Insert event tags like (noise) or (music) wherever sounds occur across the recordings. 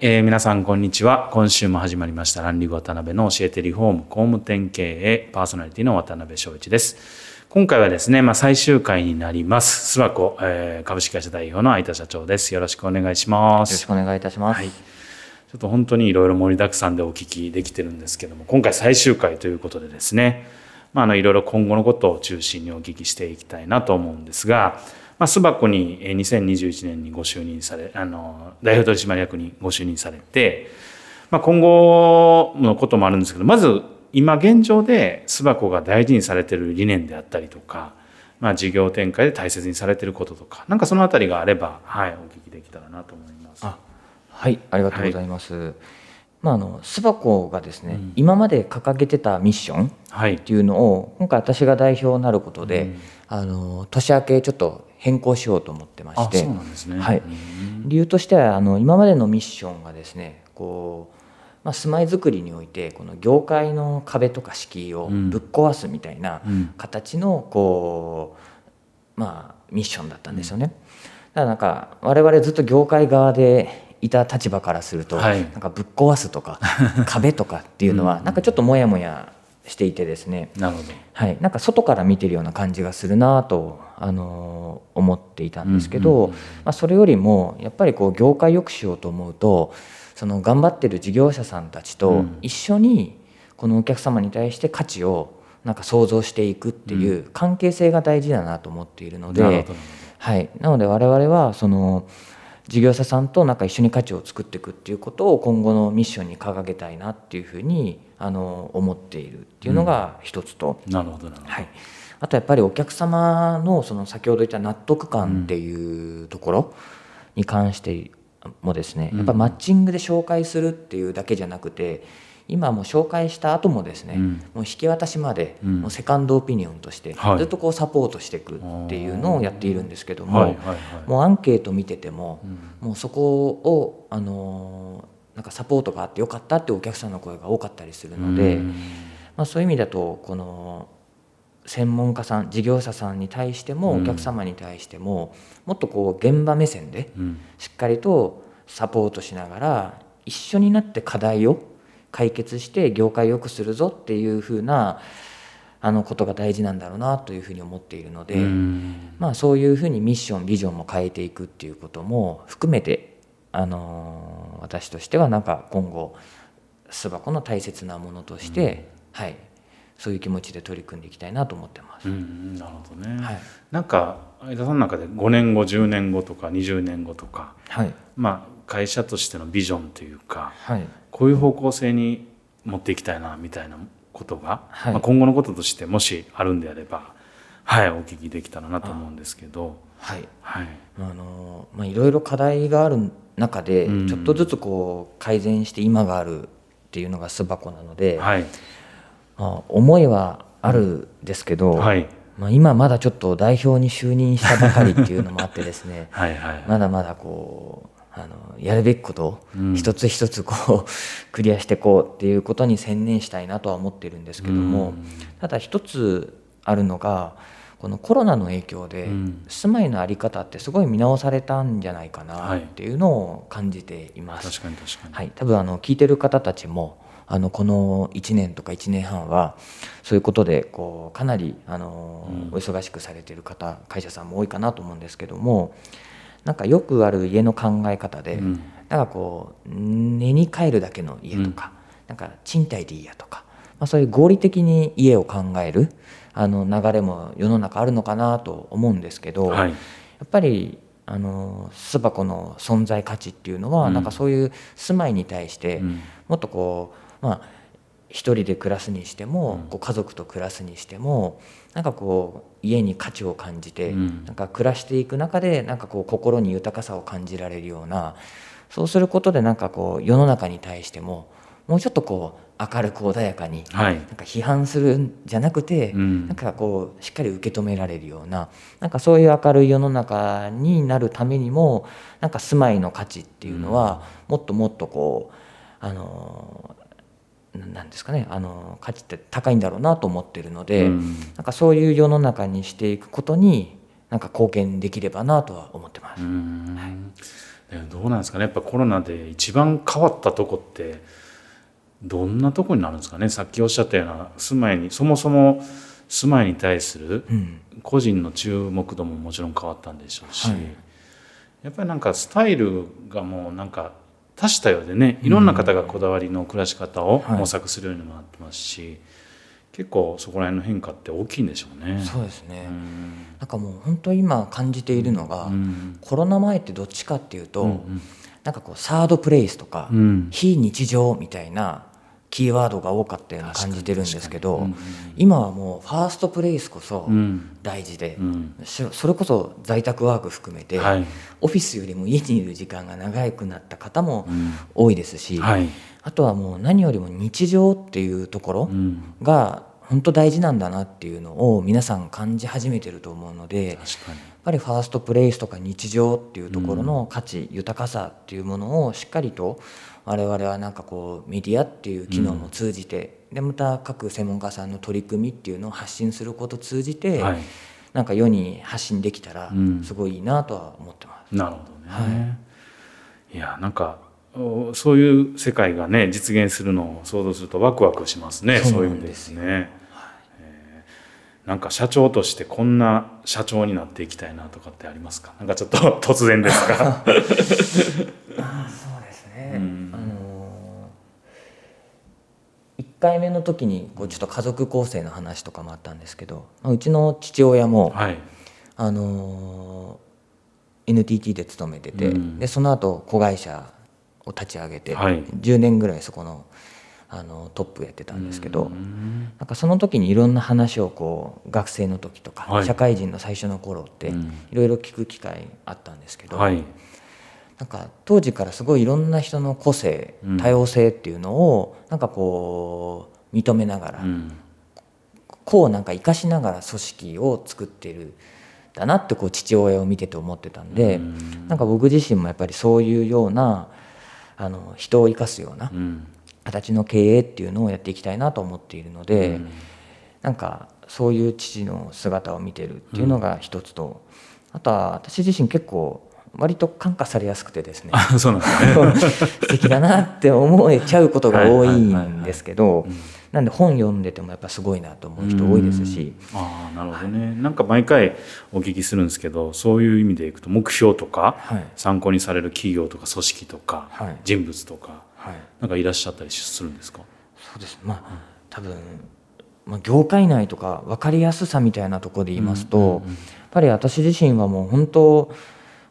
えー、皆さんこんにちは。今週も始まりました。ランリグ渡辺の教えてリフォーム工務店経営パーソナリティの渡辺翔一です。今回はですね、まあ、最終回になります。諏訪湖、えー、株式会社代表の相田社長です。よろしくお願いします。よろしくお願いいたします、はい、ちょっと本当にいろいろ盛りだくさんでお聞きできてるんですけども今回最終回ということでですねまあ、あのいろいろ今後のことを中心にお聞きしていきたいなと思うんですが、まあ、巣箱に2021年にご就任されあの代表取締役にご就任されて、まあ、今後のこともあるんですけどまず今現状で巣箱が大事にされてる理念であったりとか、まあ、事業展開で大切にされてることとかなんかそのあたりがあれば、はい、お聞きできたらなと思います。はいありがとうございます、はいまあ、あの巣箱がですね、うん、今まで掲げてたミッションっていうのを、はい、今回私が代表になることで、うん、あの年明けちょっと変更しようと思ってましてね、はい、理由としてはあの今までのミッションがですねこう、まあ、住まいづくりにおいてこの業界の壁とか敷居をぶっ壊すみたいな形のこう、まあ、ミッションだったんですよね。だからなんか我々ずっと業界側でいた立場からすると、はい、なんかぶっ壊すとか (laughs) 壁とかっていうのはなんかちょっとモヤモヤしていてですね。なるほど、はい、なんか外から見てるような感じがするなとあの思っていたんですけど、うんうんうん、まあ、それよりもやっぱりこう業界良くしようと思うとその頑張ってる事業者さんたちと一緒にこのお客様に対して価値をなんか想像していくっていう関係性が大事だなと思っているので、うん、はい、なので我々はその事業者さんとなんか一緒に価値を作っていくっていうことを今後のミッションに掲げたいなっていうふうにあの思っているっていうのが一つと、うん、なるほど。はい、あとやっぱりお客様のその先ほど言った納得感っていうところに関してもですね、やっぱマッチングで紹介するっていうだけじゃなくて今も紹介した後もですね、うん、もう引き渡しまで、もうセカンドオピニオンとしてずっとこうサポートしていくっていうのをやっているんですけども、もうアンケート見てても、もうそこをあのなんかサポートがあってよかったってお客さんの声が多かったりするので、まあ、そういう意味だとこの専門家さん事業者さんに対してもお客様に対しても、もっとこう現場目線でしっかりとサポートしながら一緒になって課題を解決して業界を良くするぞっていうふうなあのことが大事なんだろうなというふうに思っているので、まあ、そういうふうにミッションビジョンも変えていくっていうことも含めて、あの私としてはなんか今後巣箱の大切なものとして、はい、そういう気持ちで取り組んでいきたいなと思ってます。なるほどね、はい、なんか相田さんの中で5年後10年後とか20年後とか、はい、まあ会社としてのビジョンというか、はい、こういう方向性に持っていきたいなみたいなことが、はい、まあ、今後のこととしてもしあるんであれば、はい、お聞きできたらなと思うんですけど。はい、はい、あのまあ、いろいろ課題がある中で、ちょっとずつこう改善して今があるっていうのが巣箱なので、はい、まあ、思いはあるんですけど、はい、まあ、今まだちょっと代表に就任したばかりっていうのもあってですね (laughs) はい、はい、まだまだこうあのやるべきことを一つ一つこう、(laughs) クリアしていこうっていうことに専念したいなとは思ってるんですけども、ただ一つあるのがこのコロナの影響で住まいの在り方ってすごい見直されたんじゃないかなっていうのを感じています。確かに確かに、はい、多分あの聞いてる方たちもあのこの1年とか1年半はそういうことでこうかなりあの、お忙しくされてる方会社さんも多いかなと思うんですけどもなんかよくある家の考え方で、うん、なんかこう寝に帰るだけの家とか、うん、なんか賃貸でいいやとか、まあ、そういう合理的に家を考えるあの流れも世の中あるのかなと思うんですけど、はい、やっぱりあの巣箱の存在価値っていうのは、うん、なんかそういう住まいに対してもっとこうまあ一人で暮らすにしても、こう家族と暮らすにしてもなんかこう家に価値を感じて、なんか暮らしていく中でなんかこう心に豊かさを感じられるようなそうすることでなんかこう世の中に対してももうちょっとこう明るく穏やかに、なんか批判するんじゃなくて、なんかこうしっかり受け止められるようななんかそういう明るい世の中になるためにもなんか住まいの価値っていうのは、もっともっとこうあのなんですかねあの価値って高いんだろうなと思ってるので、うん、なんかそういう世の中にしていくことになんか貢献できればなとは思ってます。はい、どうなんですかねやっぱコロナで一番変わったとこってどんなとこになるんですかねさっきおっしゃったような住まいにそもそも住まいに対する個人の注目度ももちろん変わったんでしょうし、はい、やっぱりなんかスタイルがもうなんか多種多様でねいろんな方がこだわりの暮らし方を模索するようにもなってますし、はい、結構そこら辺の変化って大きいんでしょうね。そうですね、うん、なんかもう本当今感じているのが、うん、コロナ前ってどっちかっていうと、うんうん、なんかこうサードプレイスとか、非日常みたいなキーワードが多かったような感じてるんですけど、うんうん、今はもうファーストプレイスこそ大事で、うん、それこそ在宅ワーク含めて、はい、オフィスよりも家にいる時間が長くなった方も多いですし、はい、あとはもう何よりも日常っていうところが本当大事なんだなっていうのを皆さん感じ始めてると思うのでぱりファーストプレイスとか日常っていうところの価値、豊かさっていうものをしっかりと我々はなんかこうメディアっていう機能も通じて、うん、でまた各専門家さんの取り組みっていうのを発信することを通じて、はい、なんか世に発信できたらすごいいいなとは思ってます。うん、なるほどね、はい、いやなんかそういう世界がね実現するのを想像するとワクワクしますね。そういう意味ですね。なんか社長としてこんな社長になっていきたいなとかってありますか？なんかちょっと (laughs) 突然ですか1 (laughs) 回目の時にこうちょっと家族構成の話とかもあったんですけどうちの父親も、はい、あの NTT で勤めてて、うん、でその後子会社を立ち上げて、はい、10年ぐらいそこのあのトップやってたんですけど、うん、なんかその時にいろんな話をこう学生の時とか、はい、社会人の最初の頃っていろいろ聞く機会あったんですけど、はい、なんか当時からすごいいろんな人の個性多様性っていうのをなんかこう認めながら、うん、こうなんか生かしながら組織を作ってるだなってこう父親を見てて思ってたんで、うん、なんか僕自身もやっぱりそういうようなあの人を生かすような形の経営っていうのをやっていきたいなと思っているので、うん、なんかそういう父の姿を見てるっていうのが一つと、あとは私自身結構割と感化されやすくてですね。そうなんですね。素敵だなって思えちゃうことが多いんですけどなんで本読んでてもやっぱすごいなと思う人多いですし。あなるほどね、はい、なんか毎回お聞きするんですけどそういう意味でいくと目標とか、はい、参考にされる企業とか組織とか、はい、人物とか、はい、なんかいらっしゃったりするんですか？そうです。まあ多分まあ、業界内とか分かりやすさみたいなところで言いますと、うんうんうん、やっぱり私自身はもう本当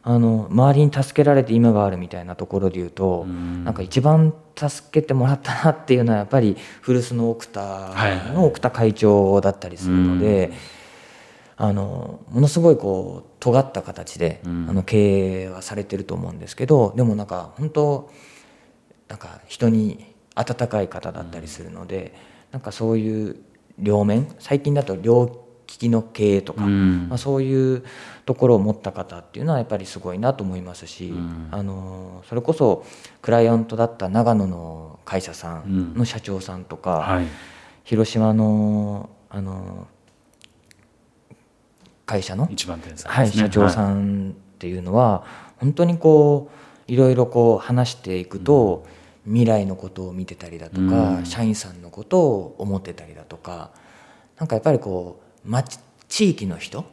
あの周りに助けられて今があるみたいなところで言うと、うん、なんか一番助けてもらったなっていうのはやっぱり古巣の奥田の奥田会長だったりするので、あのものすごいこう尖った形で、あの経営はされてると思うんですけどでもなんか本当なんか人に温かい方だったりするので、なんかそういう両面最近だと両利きの経営とか、まあ、そういうところを持った方っていうのはやっぱりすごいなと思いますし、あのそれこそクライアントだった長野の会社さんの社長さんとか、はい、広島のあの会社の、ね、はい、社長さんっていうのは、本当にこういろいろこう話していくと、未来のことを見てたりだとか、社員さんのことを思ってたりだとかなんかやっぱりこう町地域の人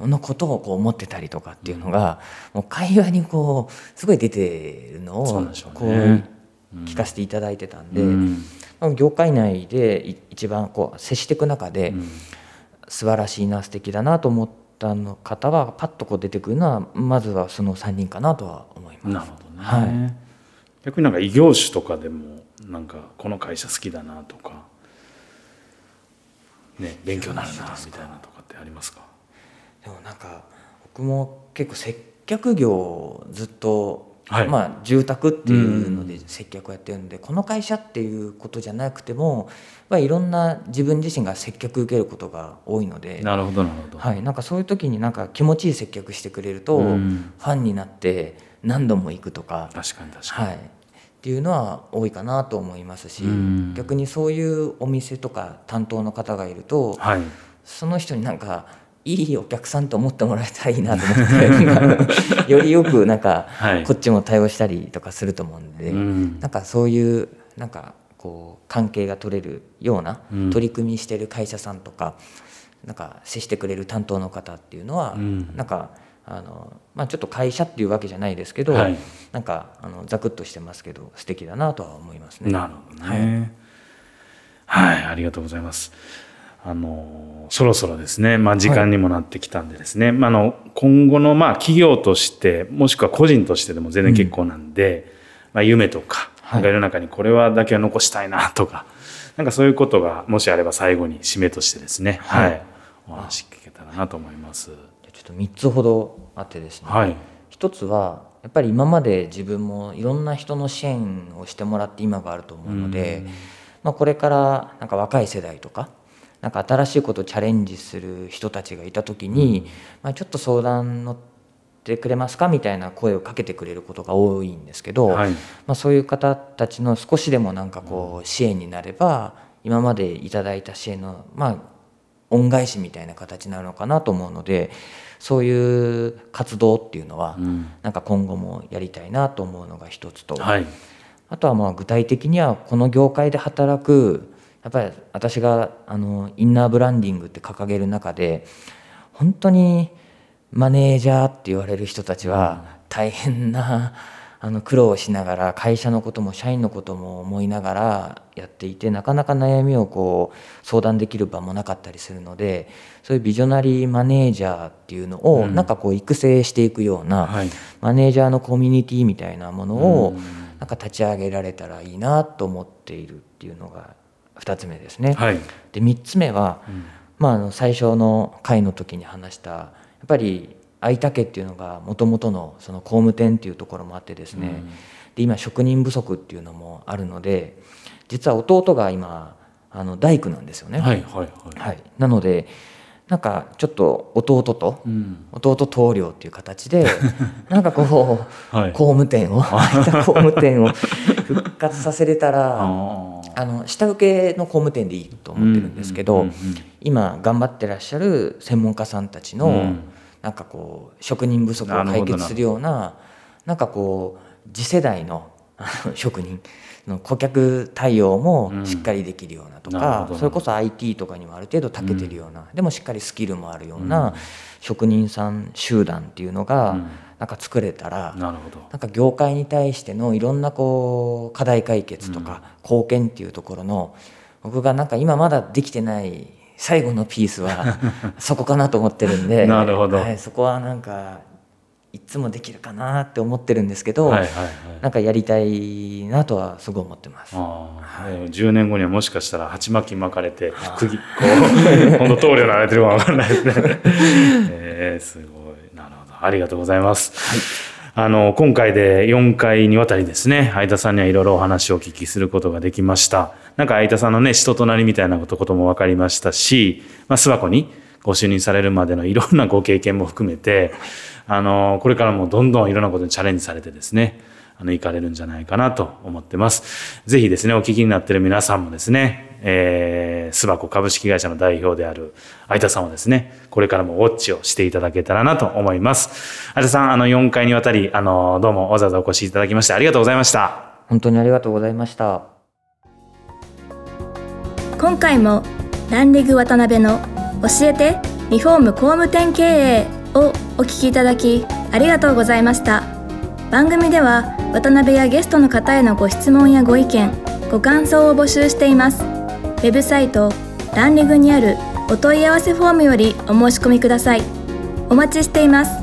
のことをこう思ってたりとかっていうのが、もう会話にこうすごい出てるのをこう聞かせていただいてたんで、業界内で一番こう接していく中で、素晴らしいな素敵だなと思ったの方はパッとこう出てくるのはまずはその3人かなとは思います。なるほどね、はい、逆になんか異業種とかでもなんかこの会社好きだなとか、ね、勉強になるなみたいなとかってありますか？でもなんか僕も結構接客業ずっとはい、まあ、住宅っていうので接客をやってるんで、うん、この会社っていうことじゃなくても、まあ、いろんな自分自身が接客受けることが多いのでなるほどなるほど、はい、なんかそういう時になんか気持ちいい接客してくれると、うん、ファンになって何度も行くとか確かに確かに、はい、っていうのは多いかなと思いますし、うん、逆にそういうお店とか担当の方がいると、はい、その人になんかいいお客さんと思ってもらえたらいいなと思って (laughs) よりよくなんかこっちも対応したりとかすると思うんで、なんかそういうなんかこう関係が取れるような取り組みしてる会社さんとか、なんか接してくれる担当の方っていうのは、なんかあのまあちょっと会社っていうわけじゃないですけど、はい、なんかあのざくっとしてますけど素敵だなとは思いますね。なるほどね。はい、はい、ありがとうございます。あのそろそろですね、まあ、時間にもなってきたんでですね、はい、まあ、の今後のまあ企業としてもしくは個人としてでも全然結構なんで、うん、まあ、夢とか世の中にこれはだけは残したいなとかなんかそういうことがもしあれば最後に締めとしてですね、はい、はい、お話聞けたらなと思います。ちょっと3つほどあってですね、はい、1つはやっぱり今まで自分もいろんな人の支援をしてもらって今があると思うので、まあ、これからなんか若い世代とかなんか新しいことをチャレンジする人たちがいた時に、まあ、ちょっと相談乗ってくれますかみたいな声をかけてくれることが多いんですけど、はい、まあ、そういう方たちの少しでもなんかこう支援になれば今までいただいた支援のまあ恩返しみたいな形になるのかなと思うのでそういう活動っていうのは、なんか今後もやりたいなと思うのが一つと、はい、あとはまあ具体的にはこの業界で働くやっぱり私があのインナーブランディングって掲げる中で本当にマネージャーって言われる人たちは大変なあの苦労をしながら会社のことも社員のことも思いながらやっていてなかなか悩みをこう相談できる場もなかったりするのでそういうビジョナリーマネージャーっていうのをなんかこう育成していくような、マネージャーのコミュニティみたいなものをなんか立ち上げられたらいいなと思っているっていうのが2つ目ですね。はい、で3つ目は、うん、まあ、あの最初の回の時に話したやっぱり有田家っていうのがもともとのその工務店っていうところもあってですね、うん、で今職人不足っていうのもあるので実は弟が今あの大工なんですよね。はいはいはい。はい、なのでなんかちょっと弟と、うん、弟棟梁っていう形で (laughs) なんかこう、はい、工務店を空いた工務店を復活させれたらあの下請けの工務店でいいと思ってるんですけど、今頑張ってらっしゃる専門家さんたちの、うん、なんかこう職人不足を解決するようななんかこう次世代の職人。の顧客対応もしっかりできるようなとか、うん、それこそ IT とかにもある程度長けてるような、うん、でもしっかりスキルもあるような職人さん集団っていうのがなんか作れたら、なんか業界に対してのいろんなこう課題解決とか貢献っていうところの僕がなんか今まだできてない最後のピースは (laughs) そこかなと思ってるんでなるほど、はい、そこはなんかいつもできるかなって思ってるんですけど、はいはいはい、なんかやりたいなとはすごい思ってます。はい、10年後にはもしかしたら鉢巻き巻かれて釘こう (laughs) 今度棟梁られてるか分からないですね。(laughs) えー、すごいなるほどありがとうございます。はい、あの今回で4回にわたりですね相田さんにはいろいろお話をお聞きすることができました。なんか相田さんのね人となりみたいなことも分かりましたし、まあ、諏訪湖にご就任されるまでのいろんなご経験も含めて (laughs) あのこれからもどんどんいろんなことにチャレンジされてですねあの行かれるんじゃないかなと思ってます。ぜひですねお聞きになってる皆さんもですね、えー、スバコ株式会社の代表である相田さんはですねこれからもウォッチをしていただけたらなと思います。相田さんあの4回にわたりあのどうもわざわざお越しいただきましてありがとうございました。本当にありがとうございました。今回もランリグ渡辺の教えて。リフォーム工務店経営をお聞きいただきありがとうございました。番組では渡辺やゲストの方へのご質問やご意見ご感想を募集しています。ウェブサイトランリグにあるお問い合わせフォームよりお申し込みください。お待ちしています。